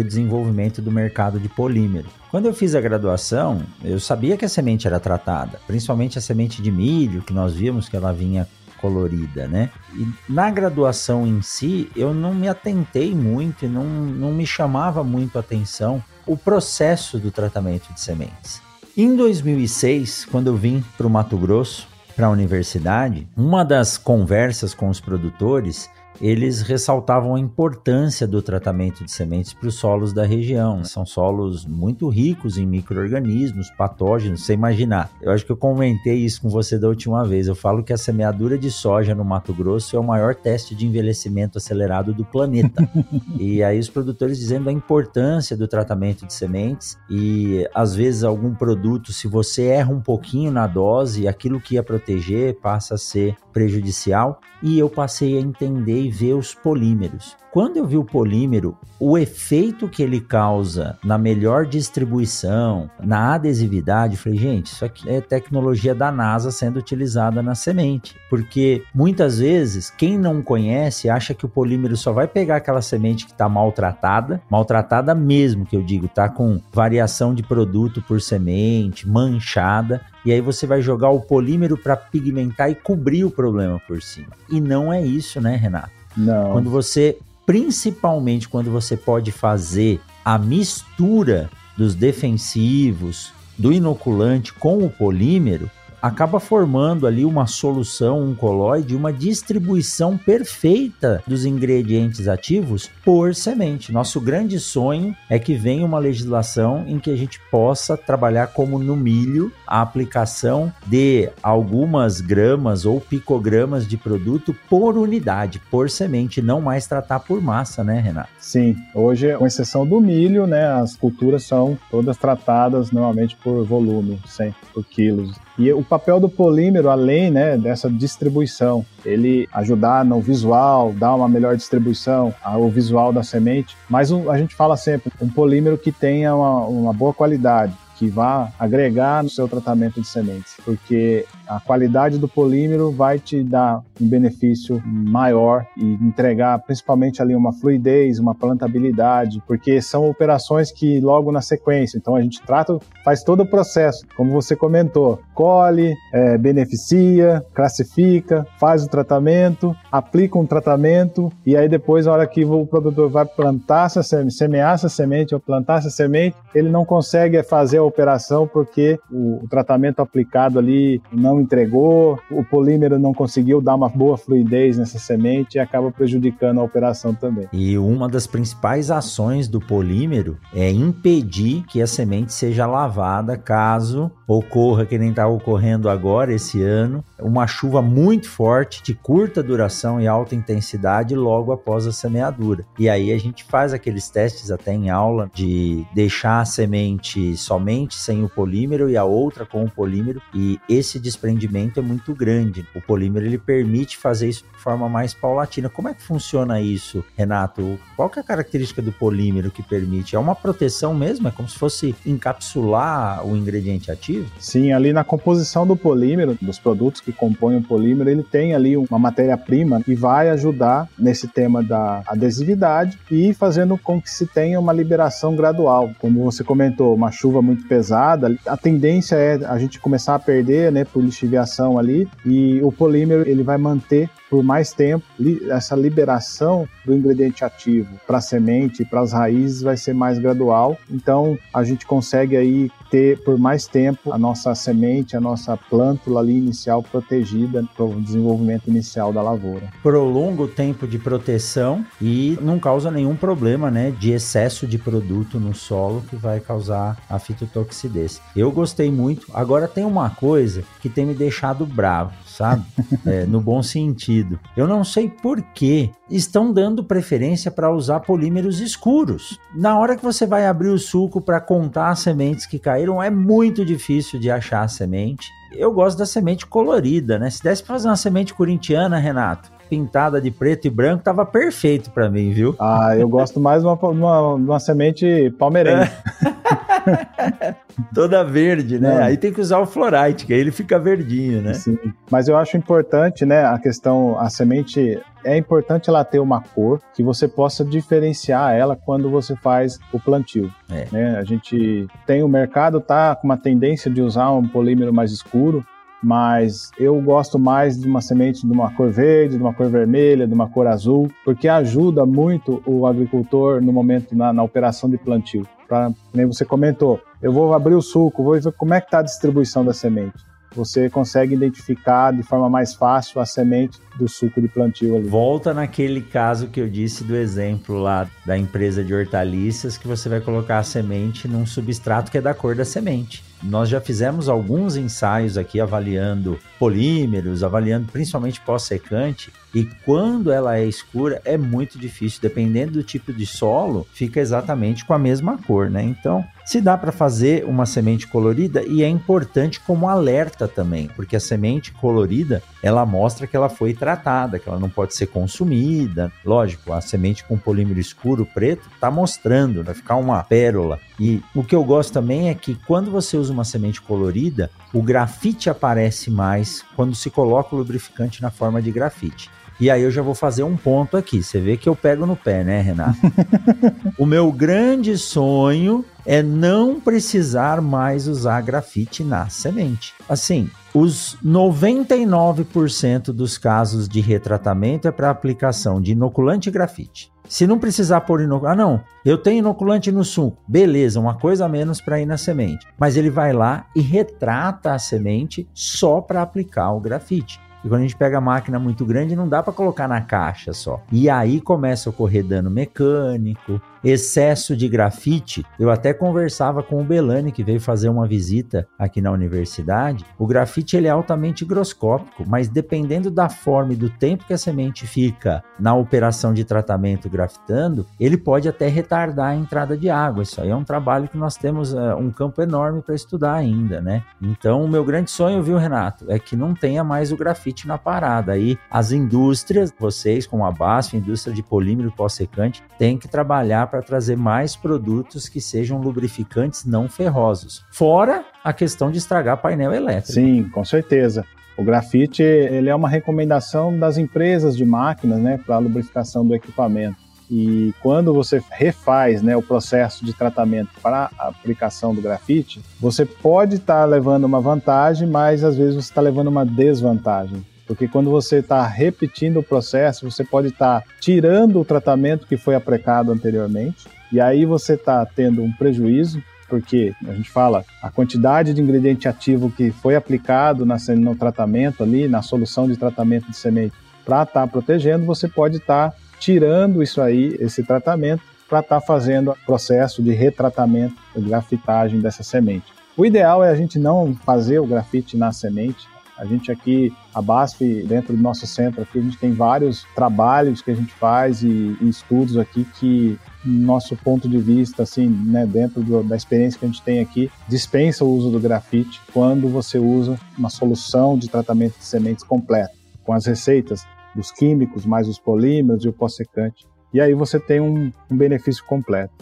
Speaker 1: o desenvolvimento do mercado de polímero. Quando eu fiz a graduação, eu sabia que a semente era tratada, principalmente a semente de milho, que nós vimos que ela vinha colorida, né? E na graduação em si, eu não me atentei muito e não, não me chamava muito a atenção o processo do tratamento de sementes. Em 2006, quando eu vim para o Mato Grosso, para a universidade, uma das conversas com os produtores eles ressaltavam a importância do tratamento de sementes para os solos da região. São solos muito ricos em micro-organismos, patógenos, você imaginar. Eu acho que eu comentei isso com você da última vez. Eu falo que a semeadura de soja no Mato Grosso é o maior teste de envelhecimento acelerado do planeta. e aí os produtores dizendo a importância do tratamento de sementes e às vezes algum produto, se você erra um pouquinho na dose, aquilo que ia proteger passa a ser prejudicial. E eu passei a entender e ver os polímeros. Quando eu vi o polímero, o efeito que ele causa na melhor distribuição, na adesividade, falei, gente, isso aqui é tecnologia da NASA sendo utilizada na semente. Porque muitas vezes, quem não conhece acha que o polímero só vai pegar aquela semente que está maltratada, maltratada mesmo, que eu digo, tá com variação de produto por semente, manchada, e aí você vai jogar o polímero para pigmentar e cobrir o problema por cima. E não é isso, né, Renato?
Speaker 2: Não.
Speaker 1: Quando você principalmente quando você pode fazer a mistura dos defensivos, do inoculante com o polímero, acaba formando ali uma solução, um colóide, uma distribuição perfeita dos ingredientes ativos por semente. Nosso grande sonho é que venha uma legislação em que a gente possa trabalhar como no milho a aplicação de algumas gramas ou picogramas de produto por unidade, por semente, não mais tratar por massa, né, Renato?
Speaker 2: Sim, hoje, com exceção do milho, né, as culturas são todas tratadas normalmente por volume, 100 por quilos. E o papel do polímero, além né, dessa distribuição, ele ajudar no visual, dar uma melhor distribuição ao visual da semente, mas a gente fala sempre um polímero que tenha uma, uma boa qualidade que vá agregar no seu tratamento de sementes, porque a qualidade do polímero vai te dar um benefício maior e entregar principalmente ali uma fluidez, uma plantabilidade, porque são operações que logo na sequência, então a gente trata, faz todo o processo, como você comentou, colhe, é, beneficia, classifica, faz o tratamento, aplica um tratamento e aí depois, na hora que o produtor vai plantar essa semente, semear essa semente ou plantar essa semente, ele não consegue fazer a operação porque o, o tratamento aplicado ali não entregou, o polímero não conseguiu dar uma boa fluidez nessa semente e acaba prejudicando a operação também.
Speaker 1: E uma das principais ações do polímero é impedir que a semente seja lavada caso ocorra, que nem está ocorrendo agora esse ano, uma chuva muito forte, de curta duração e alta intensidade logo após a semeadura. E aí a gente faz aqueles testes até em aula de deixar a semente somente sem o polímero e a outra com o polímero, e esse desprendimento é muito grande. O polímero ele permite fazer isso de forma mais paulatina. Como é que funciona isso, Renato? Qual que é a característica do polímero que permite? É uma proteção mesmo? É como se fosse encapsular o ingrediente ativo?
Speaker 2: Sim, ali na composição do polímero, dos produtos que compõem o polímero, ele tem ali uma matéria-prima que vai ajudar nesse tema da adesividade e fazendo com que se tenha uma liberação gradual. Como você comentou, uma chuva muito pesada, a tendência é a gente começar a perder, né, por lixiviação ali, e o polímero ele vai manter por mais tempo, essa liberação do ingrediente ativo para a semente para as raízes vai ser mais gradual. Então a gente consegue aí ter por mais tempo a nossa semente, a nossa plântula ali inicial protegida para o desenvolvimento inicial da lavoura.
Speaker 1: Prolonga o tempo de proteção e não causa nenhum problema, né, de excesso de produto no solo que vai causar a fitotoxidez. Eu gostei muito. Agora tem uma coisa que tem me deixado bravo, sabe? É, no bom sentido. Eu não sei por que estão dando preferência para usar polímeros escuros. Na hora que você vai abrir o suco para contar as sementes que caíram, é muito difícil de achar a semente. Eu gosto da semente colorida, né? Se desse para fazer uma semente corintiana, Renato, pintada de preto e branco, tava perfeito para mim, viu?
Speaker 2: Ah, eu gosto mais de uma, uma, uma semente palmeirense.
Speaker 1: toda verde, né? Aí tem que usar o Florite, que aí ele fica verdinho, né?
Speaker 2: Sim. Mas eu acho importante, né, a questão, a semente é importante ela ter uma cor que você possa diferenciar ela quando você faz o plantio. É. Né? A gente tem o mercado tá com uma tendência de usar um polímero mais escuro, mas eu gosto mais de uma semente de uma cor verde, de uma cor vermelha, de uma cor azul, porque ajuda muito o agricultor no momento na, na operação de plantio. Pra, nem você comentou, eu vou abrir o suco, vou ver como é que está a distribuição da semente você consegue identificar de forma mais fácil a semente do suco de plantio ali.
Speaker 1: Volta naquele caso que eu disse do exemplo lá da empresa de hortaliças que você vai colocar a semente num substrato que é da cor da semente. Nós já fizemos alguns ensaios aqui avaliando polímeros, avaliando principalmente pós-secante, e quando ela é escura é muito difícil, dependendo do tipo de solo, fica exatamente com a mesma cor, né? Então, se dá para fazer uma semente colorida e é importante como alerta também, porque a semente colorida, ela mostra que ela foi tratada, que ela não pode ser consumida. Lógico, a semente com polímero escuro preto está mostrando, vai ficar uma pérola. E o que eu gosto também é que quando você usa uma semente colorida, o grafite aparece mais quando se coloca o lubrificante na forma de grafite. E aí eu já vou fazer um ponto aqui. Você vê que eu pego no pé, né, Renato? o meu grande sonho é não precisar mais usar grafite na semente. Assim, os 99% dos casos de retratamento é para aplicação de inoculante grafite. Se não precisar pôr inoculante, ah não, eu tenho inoculante no suco, beleza, uma coisa a menos para ir na semente. Mas ele vai lá e retrata a semente só para aplicar o grafite. E quando a gente pega a máquina muito grande, não dá para colocar na caixa só. E aí começa a ocorrer dano mecânico, excesso de grafite. Eu até conversava com o Belani, que veio fazer uma visita aqui na universidade. O grafite ele é altamente higroscópico, mas dependendo da forma e do tempo que a semente fica na operação de tratamento grafitando, ele pode até retardar a entrada de água. Isso aí é um trabalho que nós temos uh, um campo enorme para estudar ainda, né? Então, o meu grande sonho, viu, Renato, é que não tenha mais o grafite na parada. Aí, as indústrias, vocês como a BASF, indústria de polímero pós-secante, têm que trabalhar para trazer mais produtos que sejam lubrificantes não ferrosos. Fora a questão de estragar painel elétrico.
Speaker 2: Sim, com certeza. O grafite ele é uma recomendação das empresas de máquinas né, para a lubrificação do equipamento. E quando você refaz né, o processo de tratamento para a aplicação do grafite, você pode estar tá levando uma vantagem, mas às vezes você está levando uma desvantagem. Porque quando você está repetindo o processo, você pode estar tá tirando o tratamento que foi aplicado anteriormente, e aí você está tendo um prejuízo, porque a gente fala a quantidade de ingrediente ativo que foi aplicado na, no tratamento ali, na solução de tratamento de semente, para estar tá protegendo, você pode estar tá tirando isso aí, esse tratamento, para estar tá fazendo o processo de retratamento, de grafitagem dessa semente. O ideal é a gente não fazer o grafite na semente, a gente aqui, a BASF, dentro do nosso centro aqui, a gente tem vários trabalhos que a gente faz e, e estudos aqui que, nosso ponto de vista, assim, né, dentro do, da experiência que a gente tem aqui, dispensa o uso do grafite quando você usa uma solução de tratamento de sementes completa, com as receitas dos químicos, mais os polímeros e o pós-secante. E aí você tem um, um benefício completo.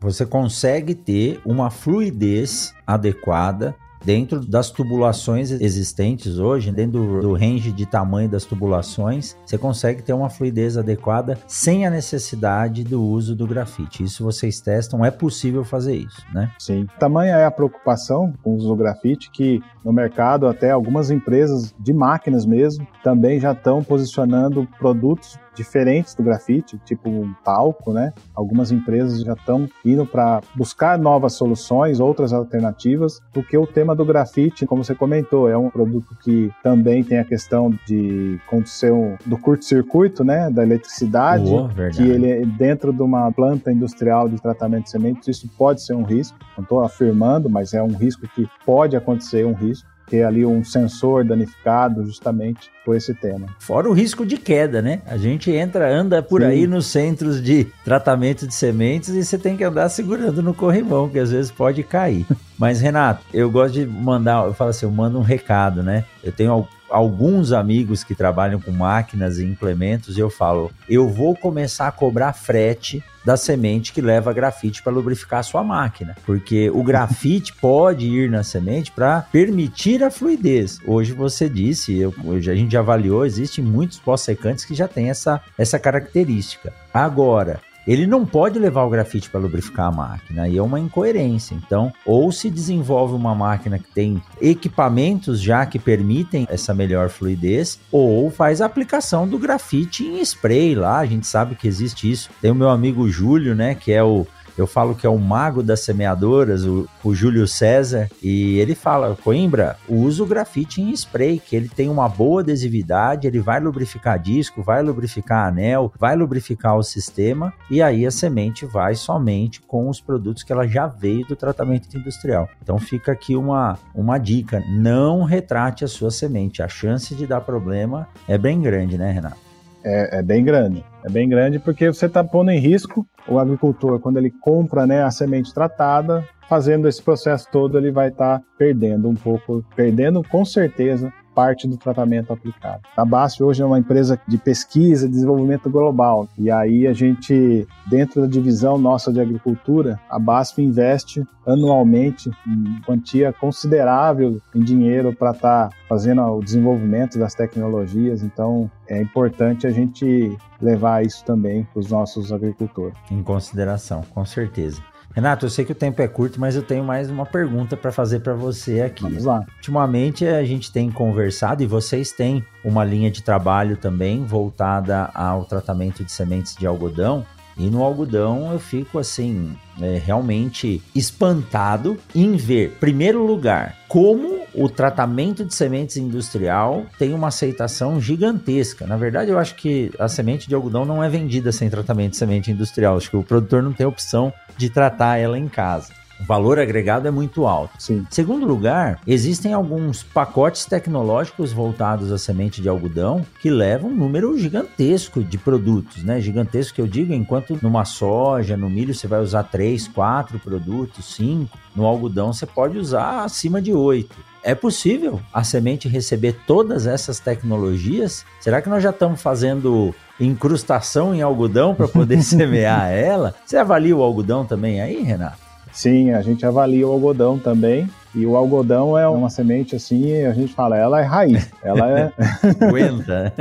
Speaker 1: Você consegue ter uma fluidez adequada dentro das tubulações existentes hoje, dentro do, range de tamanho das tubulações, você consegue ter uma fluidez adequada sem a necessidade do uso do grafite. Isso vocês testam, é possível fazer isso, né?
Speaker 2: Sim. Tamanha é a preocupação com o uso do grafite que no mercado até algumas empresas de máquinas mesmo também já estão posicionando produtos diferentes do grafite, tipo um talco, né? Algumas empresas já estão indo para buscar novas soluções, outras alternativas, porque o tema do grafite, como você comentou, é um produto que também tem a questão de acontecer um, do curto-circuito, né? Da eletricidade, que ele é dentro de uma planta industrial de tratamento de sementes, isso pode ser um risco. Não estou afirmando, mas é um risco que pode acontecer um risco ter ali um sensor danificado justamente por esse tema.
Speaker 1: Fora o risco de queda, né? A gente entra, anda por Sim. aí nos centros de tratamento de sementes e você tem que andar segurando no corrimão, que às vezes pode cair. Mas Renato, eu gosto de mandar, eu falo assim, eu mando um recado, né? Eu tenho alguns amigos que trabalham com máquinas e implementos e eu falo, eu vou começar a cobrar frete da semente que leva grafite para lubrificar a sua máquina, porque o grafite pode ir na semente para permitir a fluidez. Hoje você disse, eu, hoje a gente já avaliou, existem muitos pós-secantes que já têm essa, essa característica. Agora, ele não pode levar o grafite para lubrificar a máquina, e é uma incoerência. Então, ou se desenvolve uma máquina que tem equipamentos já que permitem essa melhor fluidez, ou faz a aplicação do grafite em spray lá, a gente sabe que existe isso. Tem o meu amigo Júlio, né, que é o eu falo que é o mago das semeadoras, o, o Júlio César, e ele fala: Coimbra, usa o grafite em spray, que ele tem uma boa adesividade, ele vai lubrificar disco, vai lubrificar anel, vai lubrificar o sistema, e aí a semente vai somente com os produtos que ela já veio do tratamento industrial. Então fica aqui uma, uma dica: não retrate a sua semente, a chance de dar problema é bem grande, né, Renato?
Speaker 2: É, é bem grande. É bem grande porque você está pondo em risco o agricultor, quando ele compra né, a semente tratada, fazendo esse processo todo, ele vai estar tá perdendo um pouco, perdendo com certeza parte do tratamento aplicado. A BASF hoje é uma empresa de pesquisa e desenvolvimento global. E aí a gente, dentro da divisão nossa de agricultura, a BASF investe anualmente uma quantia considerável em dinheiro para estar tá fazendo o desenvolvimento das tecnologias. Então é importante a gente levar isso também para os nossos agricultores.
Speaker 1: Em consideração, com certeza. Renato, eu sei que o tempo é curto, mas eu tenho mais uma pergunta para fazer para você aqui.
Speaker 2: Vamos lá.
Speaker 1: Ultimamente a gente tem conversado e vocês têm uma linha de trabalho também voltada ao tratamento de sementes de algodão. E no algodão eu fico assim, é, realmente espantado em ver, primeiro lugar, como o tratamento de sementes industrial tem uma aceitação gigantesca. Na verdade, eu acho que a semente de algodão não é vendida sem tratamento de semente industrial. Acho que o produtor não tem opção de tratar ela em casa. O valor agregado é muito alto.
Speaker 2: Sim.
Speaker 1: Segundo lugar, existem alguns pacotes tecnológicos voltados à semente de algodão que levam um número gigantesco de produtos, né? Gigantesco que eu digo, enquanto numa soja, no milho você vai usar três, quatro produtos, cinco, no algodão você pode usar acima de oito. É possível a semente receber todas essas tecnologias? Será que nós já estamos fazendo incrustação em algodão para poder semear ela? Você avalia o algodão também aí, Renato?
Speaker 2: Sim, a gente avalia o algodão também. E o algodão é uma semente assim, a gente fala, ela é raiz, ela é.
Speaker 1: aguenta.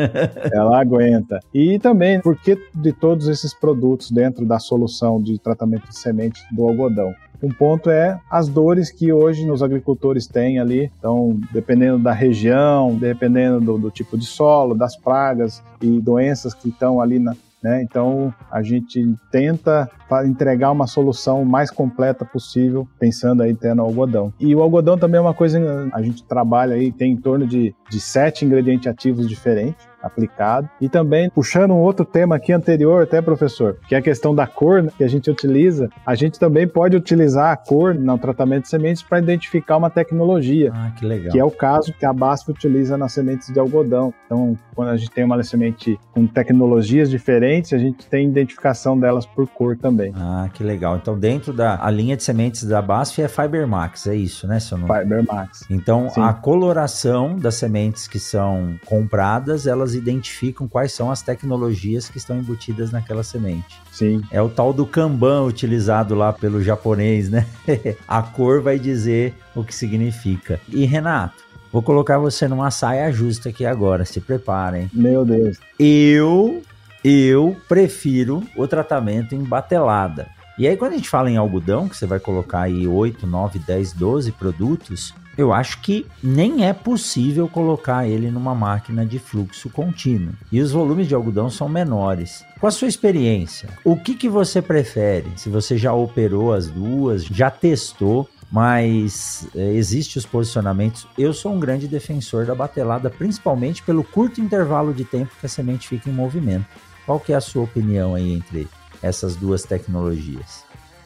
Speaker 2: ela aguenta. E também, porque de todos esses produtos dentro da solução de tratamento de semente do algodão? Um ponto é as dores que hoje os agricultores têm ali. Então, dependendo da região, dependendo do, do tipo de solo, das pragas e doenças que estão ali na, né? Então, a gente tenta entregar uma solução mais completa possível, pensando aí até no algodão. E o algodão também é uma coisa, a gente trabalha aí, tem em torno de, de sete ingredientes ativos diferentes aplicado. E também, puxando um outro tema aqui anterior, até professor, que é a questão da cor né, que a gente utiliza, a gente também pode utilizar a cor no tratamento de sementes para identificar uma tecnologia.
Speaker 1: Ah, que legal.
Speaker 2: Que é o caso que a BASF utiliza nas sementes de algodão. Então, quando a gente tem uma semente com tecnologias diferentes, a gente tem identificação delas por cor também.
Speaker 1: Ah, que legal. Então, dentro da a linha de sementes da BASF é Fibermax, é isso, né, seu nome?
Speaker 2: Fibermax.
Speaker 1: Então, Sim. a coloração das sementes que são compradas, elas identificam quais são as tecnologias que estão embutidas naquela semente.
Speaker 2: Sim.
Speaker 1: É o tal do Kanban utilizado lá pelo japonês, né? a cor vai dizer o que significa. E Renato, vou colocar você numa saia justa aqui agora, se preparem.
Speaker 2: Meu Deus.
Speaker 1: Eu, eu prefiro o tratamento em batelada. E aí, quando a gente fala em algodão, que você vai colocar aí 8, 9, 10, 12 produtos, eu acho que nem é possível colocar ele numa máquina de fluxo contínuo. E os volumes de algodão são menores. Com a sua experiência, o que, que você prefere? Se você já operou as duas, já testou, mas é, existe os posicionamentos. Eu sou um grande defensor da batelada, principalmente pelo curto intervalo de tempo que a semente fica em movimento. Qual que é a sua opinião aí entre essas duas tecnologias?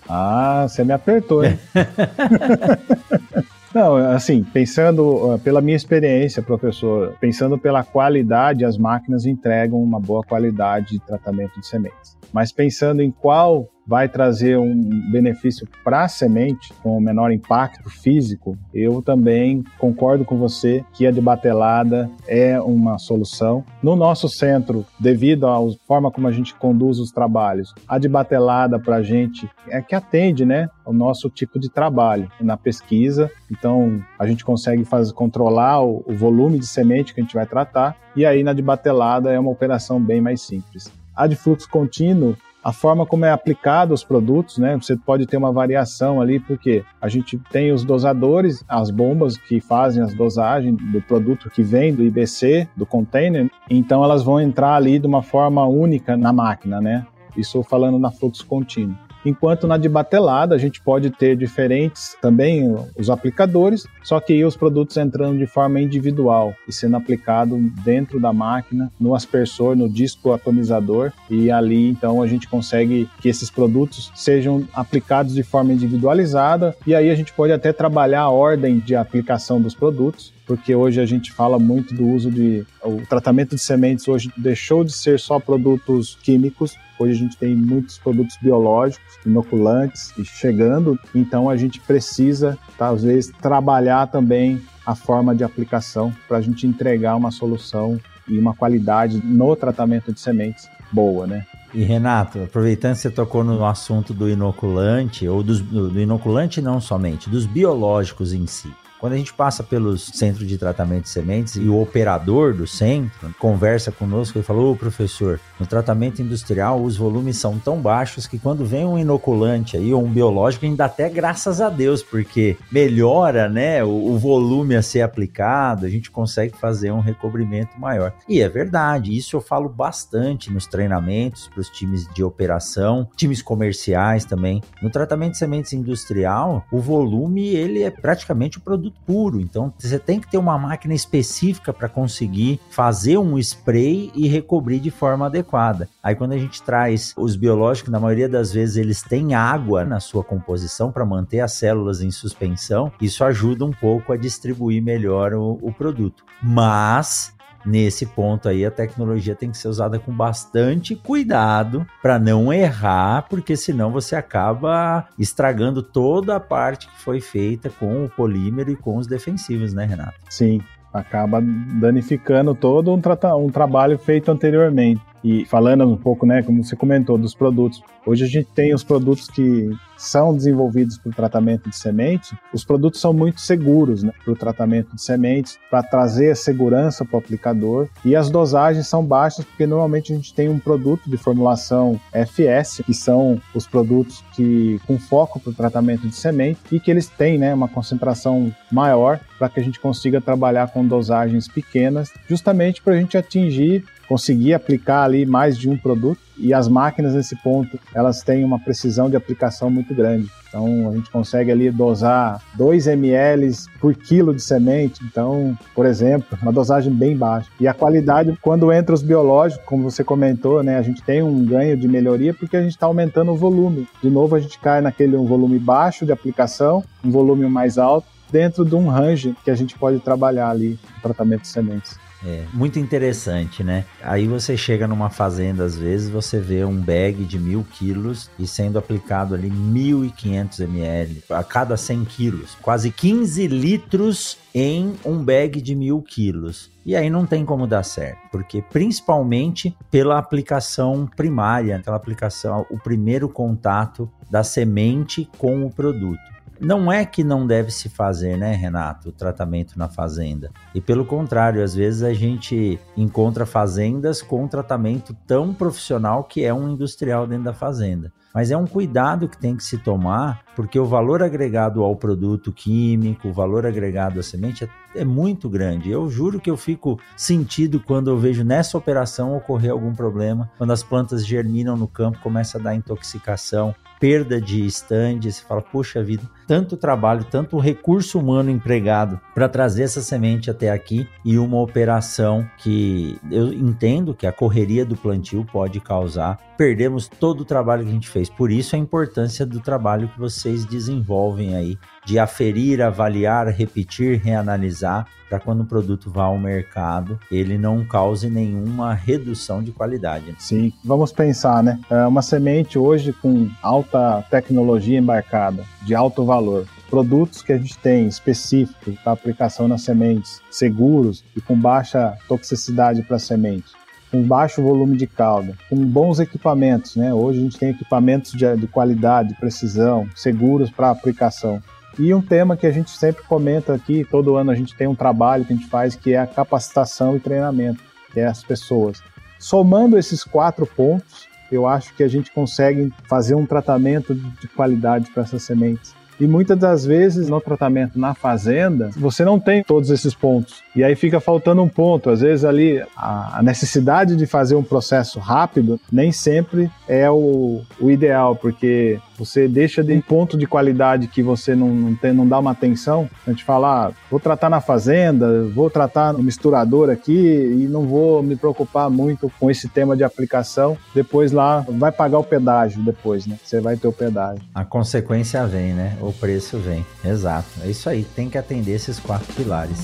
Speaker 2: Ah, você me apertou, hein? Não, assim, pensando pela minha experiência, professor, pensando pela qualidade, as máquinas entregam uma boa qualidade de tratamento de sementes. Mas pensando em qual vai trazer um benefício para a semente com menor impacto físico, eu também concordo com você que a de batelada é uma solução. No nosso centro, devido à forma como a gente conduz os trabalhos, a de batelada para a gente é que atende, né, o nosso tipo de trabalho na pesquisa. Então, a gente consegue fazer, controlar o, o volume de semente que a gente vai tratar, e aí na de batelada é uma operação bem mais simples. A de fluxo contínuo, a forma como é aplicado os produtos, né? Você pode ter uma variação ali, porque a gente tem os dosadores, as bombas que fazem as dosagens do produto que vem do IBC, do container, então elas vão entrar ali de uma forma única na máquina, né? Isso falando na fluxo contínuo enquanto na de batelada a gente pode ter diferentes também os aplicadores, só que os produtos entrando de forma individual e sendo aplicado dentro da máquina, no aspersor, no disco atomizador, e ali então a gente consegue que esses produtos sejam aplicados de forma individualizada, e aí a gente pode até trabalhar a ordem de aplicação dos produtos porque hoje a gente fala muito do uso de. O tratamento de sementes hoje deixou de ser só produtos químicos, hoje a gente tem muitos produtos biológicos, inoculantes chegando, então a gente precisa, talvez, trabalhar também a forma de aplicação para a gente entregar uma solução e uma qualidade no tratamento de sementes boa, né?
Speaker 1: E Renato, aproveitando que você tocou no assunto do inoculante, ou dos, do inoculante não somente, dos biológicos em si. Quando a gente passa pelos centros de tratamento de sementes e o operador do centro conversa conosco e falou: Ô professor, no tratamento industrial os volumes são tão baixos que quando vem um inoculante aí ou um biológico, ainda até graças a Deus, porque melhora né, o, o volume a ser aplicado, a gente consegue fazer um recobrimento maior. E é verdade, isso eu falo bastante nos treinamentos para os times de operação, times comerciais também. No tratamento de sementes industrial, o volume ele é praticamente o produto produto puro. Então você tem que ter uma máquina específica para conseguir fazer um spray e recobrir de forma adequada. Aí quando a gente traz os biológicos, na maioria das vezes eles têm água na sua composição para manter as células em suspensão. Isso ajuda um pouco a distribuir melhor o, o produto. Mas nesse ponto aí a tecnologia tem que ser usada com bastante cuidado para não errar, porque senão você acaba estragando toda a parte que foi feita com o polímero e com os defensivos, né, Renato?
Speaker 2: Sim, acaba danificando todo um, um trabalho feito anteriormente. E falando um pouco, né, como você comentou, dos produtos. Hoje a gente tem os produtos que são desenvolvidos para o tratamento de sementes. Os produtos são muito seguros né, para o tratamento de sementes, para trazer segurança para o aplicador. E as dosagens são baixas, porque normalmente a gente tem um produto de formulação FS, que são os produtos que com foco para o tratamento de semente, e que eles têm né, uma concentração maior para que a gente consiga trabalhar com dosagens pequenas, justamente para a gente atingir conseguir aplicar ali mais de um produto e as máquinas nesse ponto elas têm uma precisão de aplicação muito grande. Então a gente consegue ali dosar 2 ml por quilo de semente. Então, por exemplo, uma dosagem bem baixa. E a qualidade, quando entra os biológicos, como você comentou, né, a gente tem um ganho de melhoria porque a gente está aumentando o volume. De novo, a gente cai naquele um volume baixo de aplicação, um volume mais alto, dentro de um range que a gente pode trabalhar ali no tratamento de sementes.
Speaker 1: É, muito interessante, né? Aí você chega numa fazenda, às vezes, você vê um bag de mil quilos e sendo aplicado ali 1.500 ml a cada 100 quilos. Quase 15 litros em um bag de mil quilos. E aí não tem como dar certo, porque principalmente pela aplicação primária, aquela aplicação, o primeiro contato da semente com o produto. Não é que não deve se fazer, né, Renato, o tratamento na fazenda. E pelo contrário, às vezes a gente encontra fazendas com tratamento tão profissional que é um industrial dentro da fazenda. Mas é um cuidado que tem que se tomar, porque o valor agregado ao produto químico, o valor agregado à semente é, é muito grande. Eu juro que eu fico sentido quando eu vejo nessa operação ocorrer algum problema, quando as plantas germinam no campo, começa a dar intoxicação, perda de stand, você fala, poxa vida, tanto trabalho, tanto recurso humano empregado para trazer essa semente até aqui e uma operação que eu entendo que a correria do plantio pode causar. Perdemos todo o trabalho que a gente fez. Por isso a importância do trabalho que vocês desenvolvem aí, de aferir, avaliar, repetir, reanalisar, para quando o produto vá ao mercado, ele não cause nenhuma redução de qualidade.
Speaker 2: Sim, vamos pensar, né? É uma semente hoje com alta tecnologia embarcada, de alto valor produtos que a gente tem específicos para aplicação nas sementes, seguros e com baixa toxicidade para a com baixo volume de calda, com bons equipamentos, né? Hoje a gente tem equipamentos de, de qualidade, precisão, seguros para aplicação. E um tema que a gente sempre comenta aqui, todo ano a gente tem um trabalho que a gente faz que é a capacitação e treinamento, que é as pessoas. Somando esses quatro pontos, eu acho que a gente consegue fazer um tratamento de qualidade para essas sementes. E muitas das vezes no tratamento na fazenda, você não tem todos esses pontos. E aí fica faltando um ponto. Às vezes ali a necessidade de fazer um processo rápido nem sempre é o, o ideal, porque você deixa de um ponto de qualidade que você não, não, tem, não dá uma atenção. A gente fala, ah, vou tratar na fazenda, vou tratar no misturador aqui e não vou me preocupar muito com esse tema de aplicação. Depois lá vai pagar o pedágio depois, né? Você vai ter o pedágio.
Speaker 1: A consequência vem, né? O preço vem. Exato. É isso aí. Tem que atender esses quatro pilares.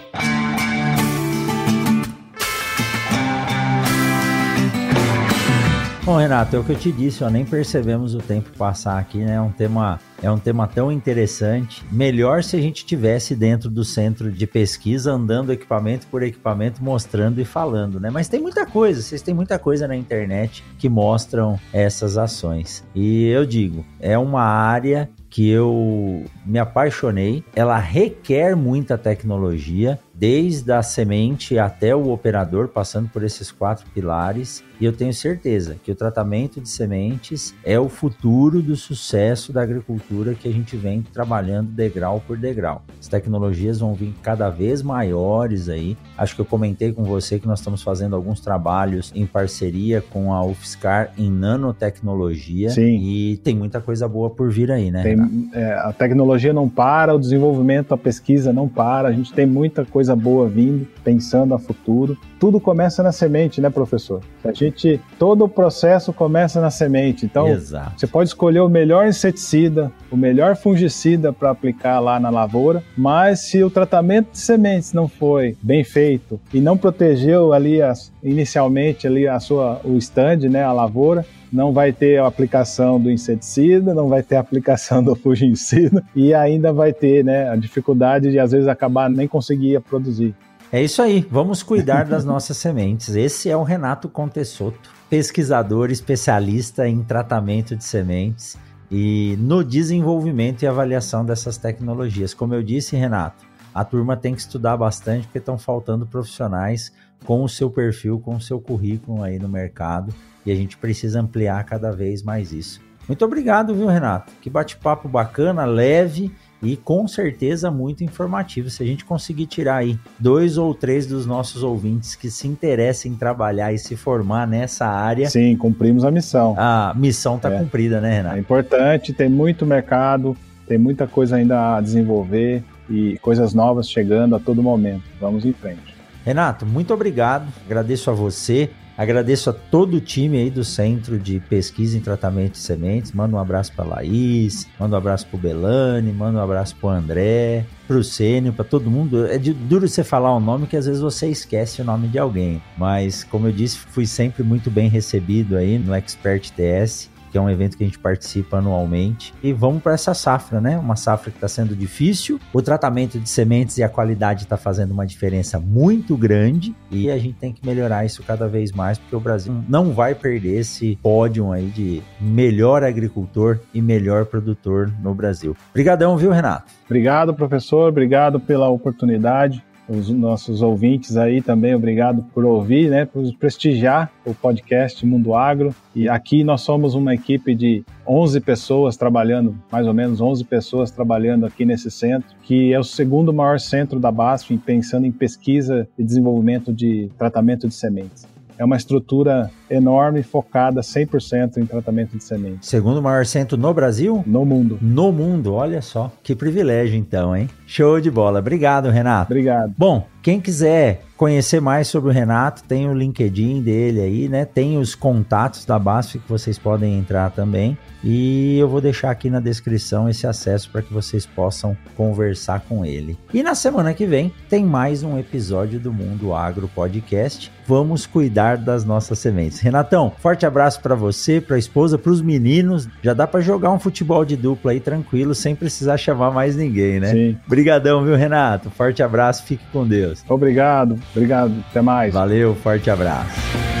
Speaker 1: Bom, Renato, é o que eu te disse, ó, nem percebemos o tempo passar aqui, né? É um tema é um tema tão interessante. Melhor se a gente tivesse dentro do centro de pesquisa, andando equipamento por equipamento, mostrando e falando, né? Mas tem muita coisa, vocês têm muita coisa na internet que mostram essas ações. E eu digo, é uma área que eu me apaixonei. Ela requer muita tecnologia, desde a semente até o operador, passando por esses quatro pilares. E eu tenho certeza que o tratamento de sementes é o futuro do sucesso da agricultura que a gente vem trabalhando degrau por degrau. As tecnologias vão vir cada vez maiores aí. Acho que eu comentei com você que nós estamos fazendo alguns trabalhos em parceria com a UFSCar em nanotecnologia.
Speaker 2: Sim.
Speaker 1: E tem muita coisa boa por vir aí, né?
Speaker 2: Tem, é, a tecnologia não para, o desenvolvimento, a pesquisa não para. A gente tem muita coisa boa vindo, pensando a futuro. Tudo começa na semente, né, professor? A gente, todo o processo começa na semente. Então,
Speaker 1: Exato.
Speaker 2: você pode escolher o melhor inseticida, o melhor fungicida para aplicar lá na lavoura, mas se o tratamento de sementes não foi bem feito e não protegeu ali as, inicialmente ali a sua o stand, né, a lavoura, não vai ter a aplicação do inseticida, não vai ter a aplicação do fungicida e ainda vai ter né, a dificuldade de às vezes acabar nem conseguir produzir.
Speaker 1: É isso aí, vamos cuidar das nossas sementes. Esse é o Renato Contessoto, pesquisador especialista em tratamento de sementes e no desenvolvimento e avaliação dessas tecnologias. Como eu disse, Renato, a turma tem que estudar bastante porque estão faltando profissionais com o seu perfil, com o seu currículo aí no mercado e a gente precisa ampliar cada vez mais isso. Muito obrigado, viu, Renato? Que bate-papo bacana, leve e com certeza muito informativo. Se a gente conseguir tirar aí dois ou três dos nossos ouvintes que se interessem em trabalhar e se formar nessa área.
Speaker 2: Sim, cumprimos a missão.
Speaker 1: A missão está é. cumprida, né, Renato?
Speaker 2: É importante, tem muito mercado, tem muita coisa ainda a desenvolver e coisas novas chegando a todo momento. Vamos em frente.
Speaker 1: Renato, muito obrigado. Agradeço a você. Agradeço a todo o time aí do Centro de Pesquisa em Tratamento de Sementes. Manda um abraço para Laís, manda um abraço para Belane, manda um abraço para André, para o Sênio, para todo mundo. É duro você falar um nome que às vezes você esquece o nome de alguém. Mas, como eu disse, fui sempre muito bem recebido aí no Expert TS que é um evento que a gente participa anualmente. E vamos para essa safra, né? Uma safra que está sendo difícil. O tratamento de sementes e a qualidade está fazendo uma diferença muito grande e a gente tem que melhorar isso cada vez mais, porque o Brasil não vai perder esse pódio aí de melhor agricultor e melhor produtor no Brasil. Obrigadão, viu, Renato?
Speaker 2: Obrigado, professor. Obrigado pela oportunidade os nossos ouvintes aí também, obrigado por ouvir, né, por prestigiar o podcast Mundo Agro. E aqui nós somos uma equipe de 11 pessoas trabalhando, mais ou menos 11 pessoas trabalhando aqui nesse centro, que é o segundo maior centro da BASF pensando em pesquisa e desenvolvimento de tratamento de sementes. É uma estrutura enorme, focada 100% em tratamento de sementes.
Speaker 1: Segundo maior centro no Brasil?
Speaker 2: No mundo.
Speaker 1: No mundo, olha só. Que privilégio então, hein? Show de bola. Obrigado, Renato.
Speaker 2: Obrigado.
Speaker 1: Bom, quem quiser conhecer mais sobre o Renato, tem o LinkedIn dele aí, né? Tem os contatos da BASF que vocês podem entrar também. E eu vou deixar aqui na descrição esse acesso para que vocês possam conversar com ele. E na semana que vem tem mais um episódio do Mundo Agro Podcast. Vamos cuidar das nossas sementes. Renatão, forte abraço para você, para a esposa, para os meninos. Já dá para jogar um futebol de dupla aí tranquilo, sem precisar chamar mais ninguém, né? Sim. Obrigadão, viu, Renato? Forte abraço, fique com Deus.
Speaker 2: Obrigado, obrigado. Até mais.
Speaker 1: Valeu, forte abraço.